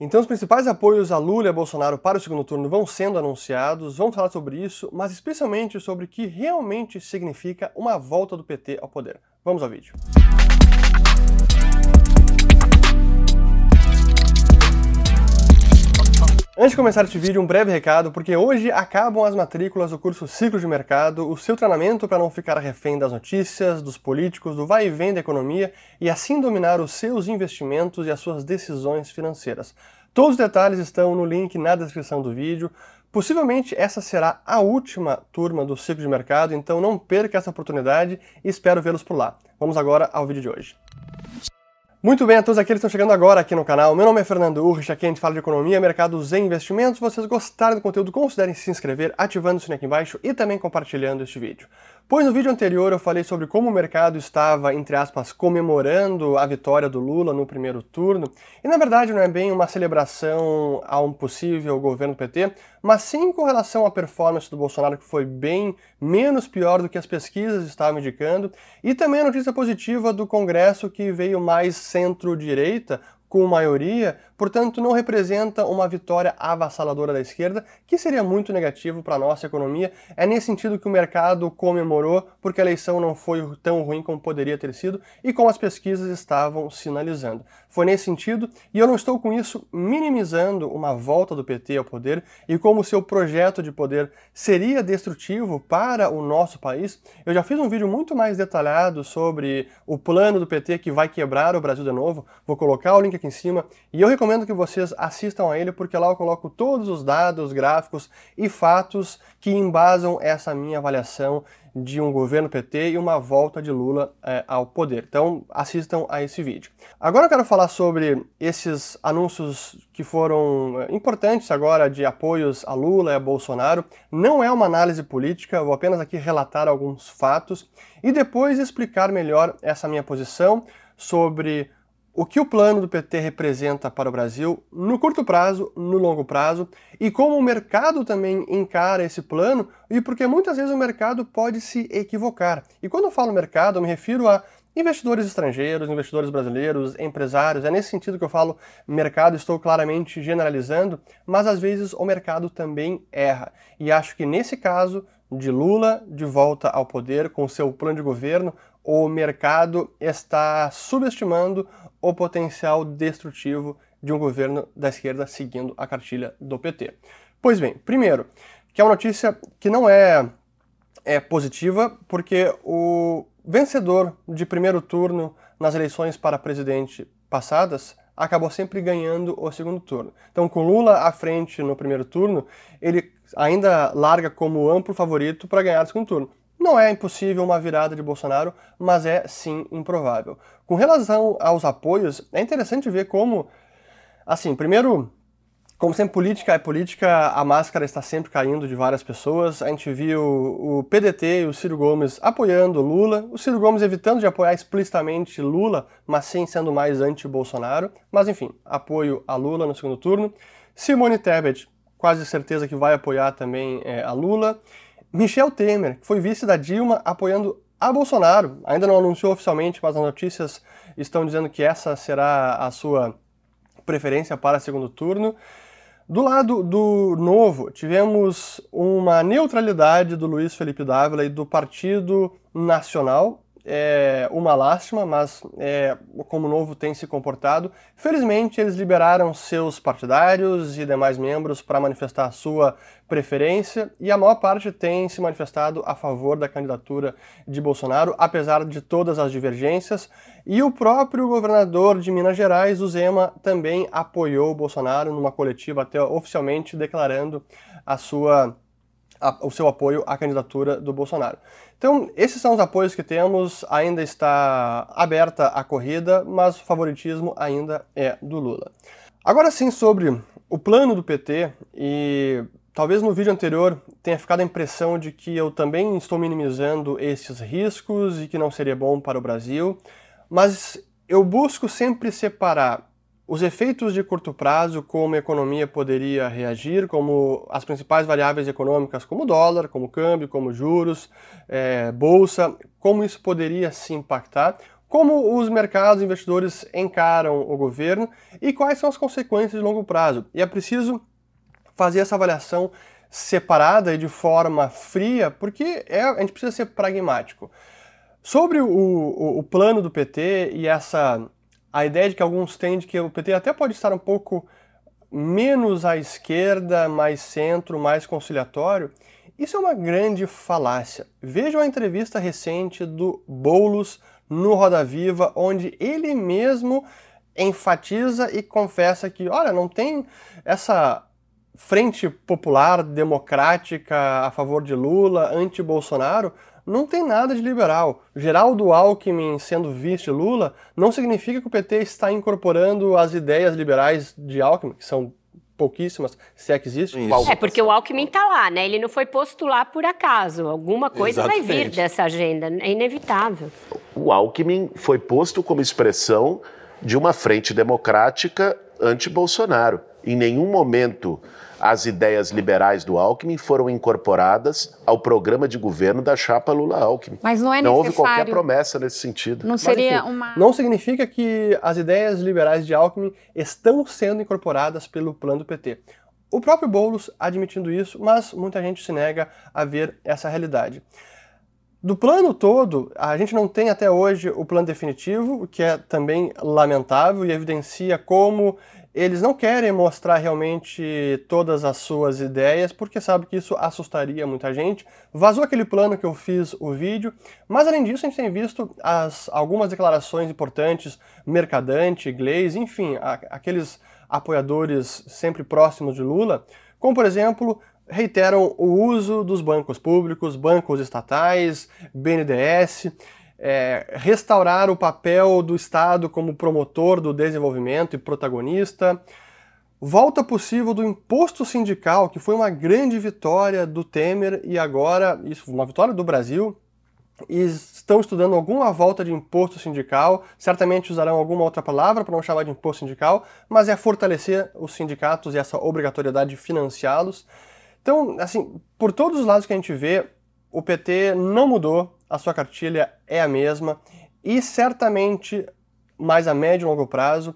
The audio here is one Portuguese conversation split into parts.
Então, os principais apoios a Lula e a Bolsonaro para o segundo turno vão sendo anunciados, vamos falar sobre isso, mas especialmente sobre o que realmente significa uma volta do PT ao poder. Vamos ao vídeo. Antes de começar este vídeo, um breve recado, porque hoje acabam as matrículas do curso Ciclo de Mercado, o seu treinamento para não ficar refém das notícias, dos políticos, do vai e vem da economia e assim dominar os seus investimentos e as suas decisões financeiras. Todos os detalhes estão no link na descrição do vídeo. Possivelmente essa será a última turma do Ciclo de Mercado, então não perca essa oportunidade e espero vê-los por lá. Vamos agora ao vídeo de hoje. Muito bem, a todos aqueles que estão chegando agora aqui no canal, meu nome é Fernando Urrich, aqui a gente fala de economia, mercados e investimentos. Se vocês gostaram do conteúdo, considerem se inscrever, ativando o sininho aqui embaixo e também compartilhando este vídeo. Pois no vídeo anterior eu falei sobre como o mercado estava, entre aspas, comemorando a vitória do Lula no primeiro turno, e na verdade não é bem uma celebração a um possível governo PT, mas sim com relação à performance do Bolsonaro, que foi bem menos pior do que as pesquisas estavam indicando, e também a notícia positiva do Congresso que veio mais centro-direita, com maioria, portanto não representa uma vitória avassaladora da esquerda, que seria muito negativo para a nossa economia. É nesse sentido que o mercado comemorou, porque a eleição não foi tão ruim como poderia ter sido e como as pesquisas estavam sinalizando. Foi nesse sentido, e eu não estou com isso minimizando uma volta do PT ao poder e como seu projeto de poder seria destrutivo para o nosso país. Eu já fiz um vídeo muito mais detalhado sobre o plano do PT que vai quebrar o Brasil de novo. Vou colocar o link aqui aqui em cima e eu recomendo que vocês assistam a ele porque lá eu coloco todos os dados, gráficos e fatos que embasam essa minha avaliação de um governo PT e uma volta de Lula é, ao poder. Então assistam a esse vídeo. Agora eu quero falar sobre esses anúncios que foram é, importantes agora de apoios a Lula e a Bolsonaro. Não é uma análise política, vou apenas aqui relatar alguns fatos e depois explicar melhor essa minha posição sobre o que o plano do PT representa para o Brasil no curto prazo, no longo prazo, e como o mercado também encara esse plano, e porque muitas vezes o mercado pode se equivocar. E quando eu falo mercado, eu me refiro a investidores estrangeiros, investidores brasileiros, empresários. É nesse sentido que eu falo mercado, estou claramente generalizando, mas às vezes o mercado também erra. E acho que nesse caso de Lula de volta ao poder com seu plano de governo, o mercado está subestimando o potencial destrutivo de um governo da esquerda seguindo a cartilha do PT. Pois bem, primeiro, que é uma notícia que não é, é positiva, porque o vencedor de primeiro turno nas eleições para presidente passadas acabou sempre ganhando o segundo turno. Então, com Lula à frente no primeiro turno, ele ainda larga como amplo favorito para ganhar o segundo turno. Não é impossível uma virada de Bolsonaro, mas é sim improvável. Com relação aos apoios, é interessante ver como, assim, primeiro, como sempre política é política, a máscara está sempre caindo de várias pessoas. A gente viu o PDT e o Ciro Gomes apoiando Lula, o Ciro Gomes evitando de apoiar explicitamente Lula, mas sim sendo mais anti-Bolsonaro. Mas enfim, apoio a Lula no segundo turno. Simone Tebet, quase certeza que vai apoiar também é, a Lula. Michel Temer, que foi vice da Dilma, apoiando a Bolsonaro. Ainda não anunciou oficialmente, mas as notícias estão dizendo que essa será a sua preferência para segundo turno. Do lado do Novo, tivemos uma neutralidade do Luiz Felipe Dávila e do Partido Nacional, é uma lástima, mas é, como o Novo tem se comportado. Felizmente, eles liberaram seus partidários e demais membros para manifestar sua preferência e a maior parte tem se manifestado a favor da candidatura de Bolsonaro, apesar de todas as divergências. E o próprio governador de Minas Gerais, o Zema, também apoiou Bolsonaro numa coletiva, até oficialmente declarando a sua o seu apoio à candidatura do Bolsonaro. Então, esses são os apoios que temos, ainda está aberta a corrida, mas o favoritismo ainda é do Lula. Agora sim, sobre o plano do PT, e talvez no vídeo anterior tenha ficado a impressão de que eu também estou minimizando esses riscos e que não seria bom para o Brasil, mas eu busco sempre separar os efeitos de curto prazo, como a economia poderia reagir, como as principais variáveis econômicas, como dólar, como câmbio, como juros, é, bolsa, como isso poderia se impactar, como os mercados investidores encaram o governo e quais são as consequências de longo prazo. E é preciso fazer essa avaliação separada e de forma fria, porque é, a gente precisa ser pragmático. Sobre o, o, o, plano do PT e essa a ideia de que alguns têm de que o PT até pode estar um pouco menos à esquerda, mais centro, mais conciliatório, isso é uma grande falácia. Vejam a entrevista recente do Boulos no Roda Viva, onde ele mesmo enfatiza e confessa que, olha, não tem essa frente popular democrática a favor de Lula, anti-Bolsonaro, não tem nada de liberal. Geraldo Alckmin sendo vice Lula não significa que o PT está incorporando as ideias liberais de Alckmin, que são pouquíssimas, se é que existe. Isso. É, porque o Alckmin está lá, né? Ele não foi posto lá por acaso. Alguma coisa Exatamente. vai vir dessa agenda, é inevitável. O Alckmin foi posto como expressão de uma frente democrática anti-Bolsonaro. Em nenhum momento as ideias liberais do Alckmin foram incorporadas ao programa de governo da chapa Lula-Alckmin. Mas não é necessário. Não houve qualquer promessa nesse sentido. Não seria Mas, enfim, uma. Não significa que as ideias liberais de Alckmin estão sendo incorporadas pelo plano do PT. O próprio Boulos admitindo isso, mas muita gente se nega a ver essa realidade. Do plano todo, a gente não tem até hoje o plano definitivo, o que é também lamentável e evidencia como eles não querem mostrar realmente todas as suas ideias, porque sabe que isso assustaria muita gente. Vazou aquele plano que eu fiz o vídeo, mas além disso a gente tem visto as, algumas declarações importantes, Mercadante, Gleisi, enfim, a, aqueles apoiadores sempre próximos de Lula, como por exemplo, reiteram o uso dos bancos públicos, bancos estatais, BNDES, é, restaurar o papel do Estado como promotor do desenvolvimento e protagonista, volta possível do imposto sindical, que foi uma grande vitória do Temer e agora, isso, uma vitória do Brasil, e estão estudando alguma volta de imposto sindical, certamente usarão alguma outra palavra para não chamar de imposto sindical, mas é fortalecer os sindicatos e essa obrigatoriedade de financiá-los. Então, assim, por todos os lados que a gente vê, o PT não mudou, a sua cartilha é a mesma e certamente mais a médio e longo prazo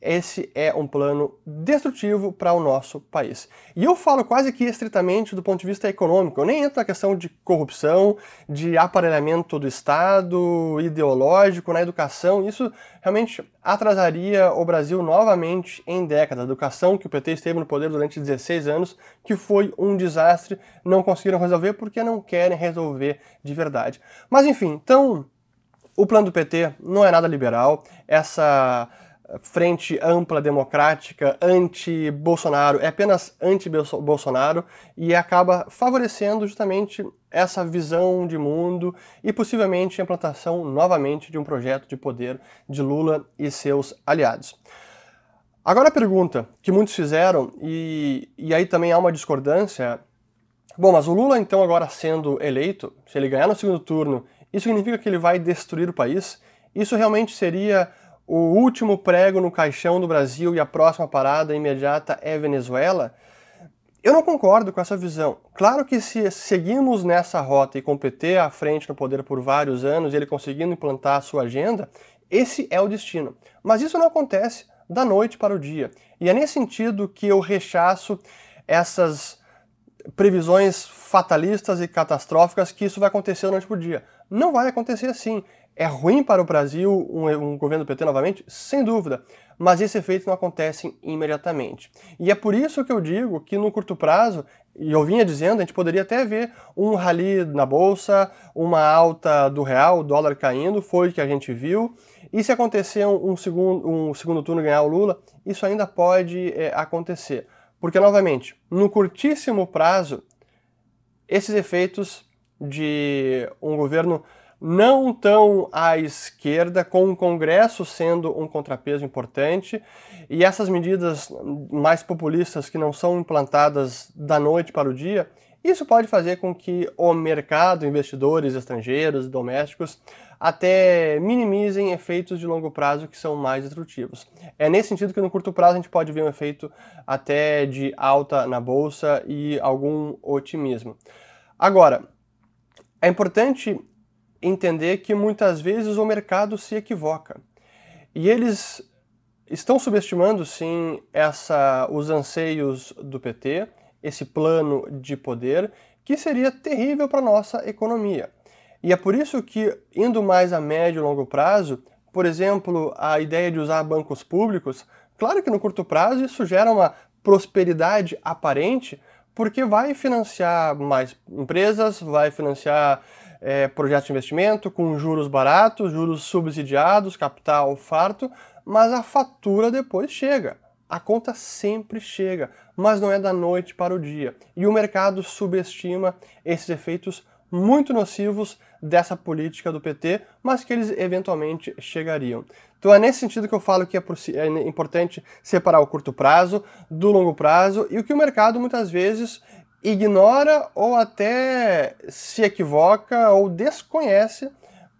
esse é um plano destrutivo para o nosso país. E eu falo quase que estritamente do ponto de vista econômico, eu nem entro na questão de corrupção, de aparelhamento do Estado, ideológico, na educação, isso realmente atrasaria o Brasil novamente em décadas. A educação que o PT esteve no poder durante 16 anos, que foi um desastre, não conseguiram resolver porque não querem resolver de verdade. Mas enfim, então, o plano do PT não é nada liberal, essa frente ampla democrática anti-Bolsonaro, é apenas anti-Bolsonaro e acaba favorecendo justamente essa visão de mundo e possivelmente a implantação novamente de um projeto de poder de Lula e seus aliados. Agora a pergunta que muitos fizeram, e, e aí também há uma discordância. Bom, mas o Lula então agora sendo eleito, se ele ganhar no segundo turno, isso significa que ele vai destruir o país? Isso realmente seria o último prego no caixão do Brasil e a próxima parada imediata é Venezuela? Eu não concordo com essa visão. Claro que se seguimos nessa rota e competir à frente no poder por vários anos, ele conseguindo implantar a sua agenda, esse é o destino. Mas isso não acontece da noite para o dia. E é nesse sentido que eu rechaço essas previsões fatalistas e catastróficas que isso vai acontecer para o dia. Não vai acontecer assim. É ruim para o Brasil um, um, governo do PT novamente? Sem dúvida, mas esse efeito não acontece imediatamente. E é por isso que eu digo que no curto prazo, e eu vinha dizendo, a gente poderia até ver um rally na bolsa, uma alta do real, o dólar caindo, foi o que a gente viu. E se acontecer um, um segundo, um segundo turno ganhar o Lula, isso ainda pode é, acontecer. Porque, novamente, no curtíssimo prazo, esses efeitos de um governo não tão à esquerda, com o Congresso sendo um contrapeso importante, e essas medidas mais populistas que não são implantadas da noite para o dia, isso pode fazer com que o mercado, investidores estrangeiros, domésticos, até minimizem efeitos de longo prazo que são mais destrutivos. É nesse sentido que no curto prazo a gente pode ver um efeito até de alta na bolsa e algum otimismo. Agora, é importante entender que muitas vezes o mercado se equivoca. E eles estão subestimando sim essa, os anseios do PT, esse plano de poder, que seria terrível para a nossa economia. E é por isso que, indo mais a médio e longo prazo, por exemplo, a ideia de usar bancos públicos, claro que no curto prazo isso gera uma prosperidade aparente, porque vai financiar mais empresas, vai financiar é, projetos de investimento com juros baratos, juros subsidiados, capital farto, mas a fatura depois chega. A conta sempre chega, mas não é da noite para o dia. E o mercado subestima esses efeitos muito nocivos dessa política do PT, mas que eles eventualmente chegariam. Então é nesse sentido que eu falo que é, é importante separar o curto prazo do longo prazo e o que o mercado muitas vezes ignora ou até se equivoca ou desconhece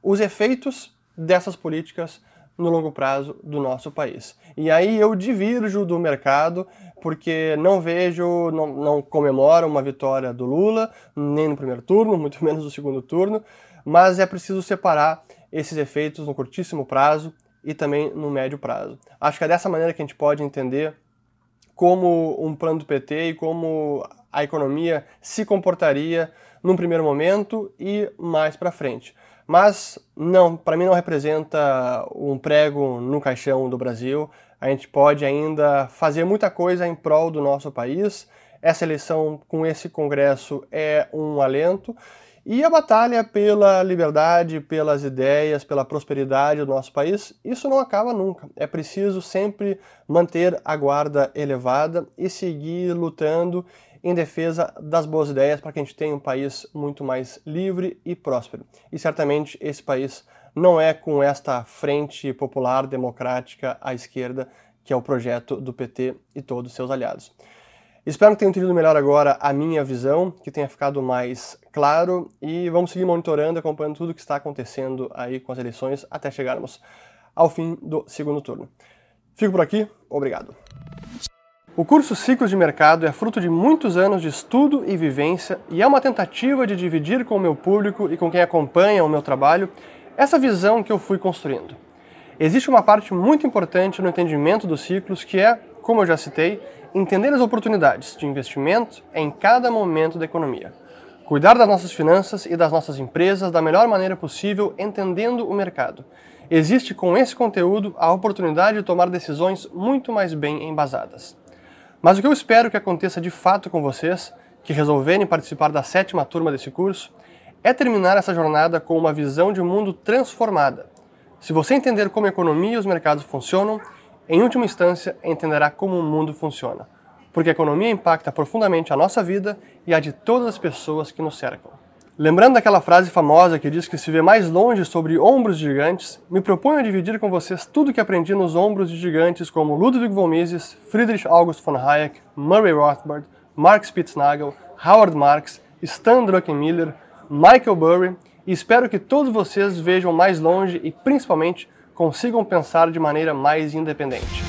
os efeitos dessas políticas no longo prazo do nosso país. E aí eu divirjo do mercado porque não vejo, não, não comemoro uma vitória do Lula, nem no primeiro turno, muito menos no segundo turno, mas é preciso separar esses efeitos no curtíssimo prazo e também no médio prazo. Acho que é dessa maneira que a gente pode entender como um plano do PT e como a economia se comportaria num primeiro momento e mais para frente. Mas não, para mim não representa um prego no caixão do Brasil. A gente pode ainda fazer muita coisa em prol do nosso país. Essa eleição com esse congresso é um alento. E a batalha pela liberdade, pelas ideias, pela prosperidade do nosso país, isso não acaba nunca. É preciso sempre manter a guarda elevada e seguir lutando em defesa das boas ideias para que a gente tenha um país muito mais livre e próspero. E certamente esse país não é com esta frente popular democrática à esquerda que é o projeto do PT e todos os seus aliados. Espero que tenham entendido melhor agora a minha visão, que tenha ficado mais claro e vamos seguir monitorando, acompanhando tudo o que está acontecendo aí com as eleições até chegarmos ao fim do segundo turno. Fico por aqui, obrigado. O curso Ciclos de Mercado é fruto de muitos anos de estudo e vivência e é uma tentativa de dividir com o meu público e com quem acompanha o meu trabalho essa visão que eu fui construindo. Existe uma parte muito importante no entendimento dos ciclos que é, como eu já citei, entender as oportunidades de investimento em cada momento da economia. Cuidar das nossas finanças e das nossas empresas da melhor maneira possível, entendendo o mercado. Existe com esse conteúdo a oportunidade de tomar decisões muito mais bem embasadas. Mas o que eu espero que aconteça de fato com vocês, que resolverem participar da sétima turma desse curso, é terminar essa jornada com uma visão de mundo transformada. Se você entender como a economia e os mercados funcionam, em última instância entenderá como o mundo funciona, porque a economia impacta profundamente a nossa vida e a de todas as pessoas que nos cercam. Lembrando daquela frase famosa que diz que se vê mais longe sobre ombros gigantes, me proponho a dividir com vocês tudo que aprendi nos ombros de gigantes como Ludwig von Mises, Friedrich August von Hayek, Murray Rothbard, Mark Spitznagel, Howard Marks, Stan Druckenmiller, Michael Burry e espero que todos vocês vejam mais longe e principalmente consigam pensar de maneira mais independente.